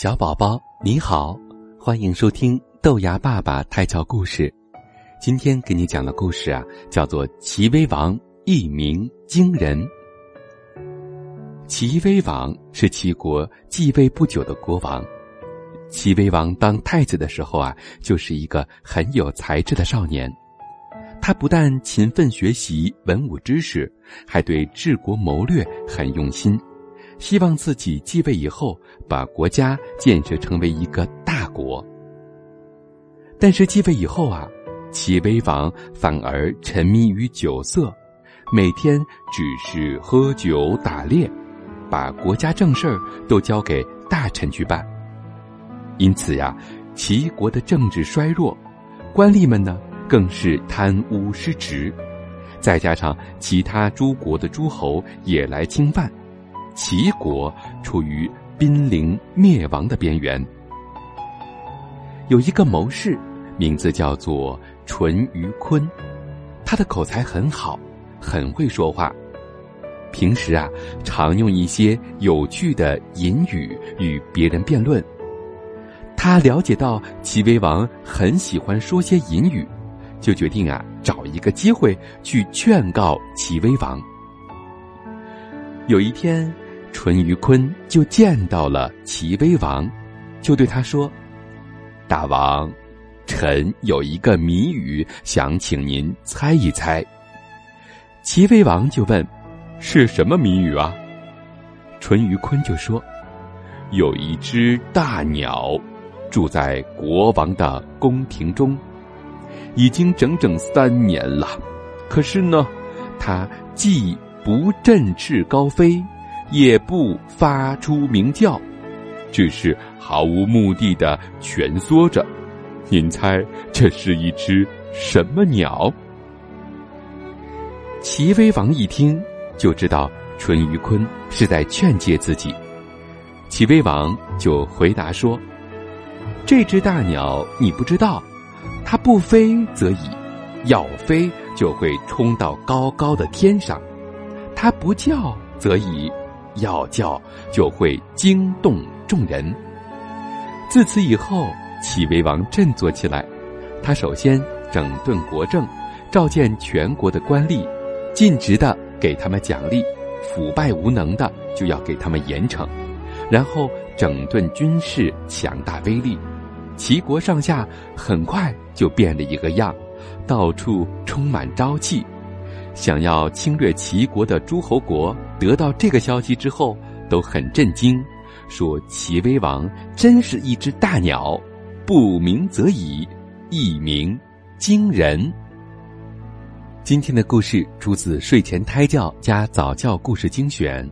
小宝宝你好，欢迎收听豆芽爸爸胎教故事。今天给你讲的故事啊，叫做《齐威王一鸣惊人》。齐威王是齐国继位不久的国王。齐威王当太子的时候啊，就是一个很有才智的少年。他不但勤奋学习文武知识，还对治国谋略很用心。希望自己继位以后，把国家建设成为一个大国。但是继位以后啊，齐威王反而沉迷于酒色，每天只是喝酒打猎，把国家正事儿都交给大臣去办。因此呀，齐国的政治衰弱，官吏们呢更是贪污失职，再加上其他诸国的诸侯也来侵犯。齐国处于濒临灭亡的边缘。有一个谋士，名字叫做淳于髡，他的口才很好，很会说话。平时啊，常用一些有趣的隐语与别人辩论。他了解到齐威王很喜欢说些隐语，就决定啊，找一个机会去劝告齐威王。有一天。淳于髡就见到了齐威王，就对他说：“大王，臣有一个谜语，想请您猜一猜。”齐威王就问：“是什么谜语啊？”淳于髡就说：“有一只大鸟，住在国王的宫廷中，已经整整三年了。可是呢，它既不振翅高飞。”也不发出鸣叫，只是毫无目的的蜷缩着。您猜这是一只什么鸟？齐威王一听就知道淳于髡是在劝诫自己。齐威王就回答说：“这只大鸟你不知道，它不飞则已，要飞就会冲到高高的天上；它不叫则已。”要叫就会惊动众人。自此以后，齐威王振作起来。他首先整顿国政，召见全国的官吏，尽职的给他们奖励，腐败无能的就要给他们严惩。然后整顿军事，强大威力。齐国上下很快就变了一个样，到处充满朝气。想要侵略齐国的诸侯国得到这个消息之后，都很震惊，说齐威王真是一只大鸟，不鸣则已，一鸣惊人。今天的故事出自睡前胎教加早教故事精选。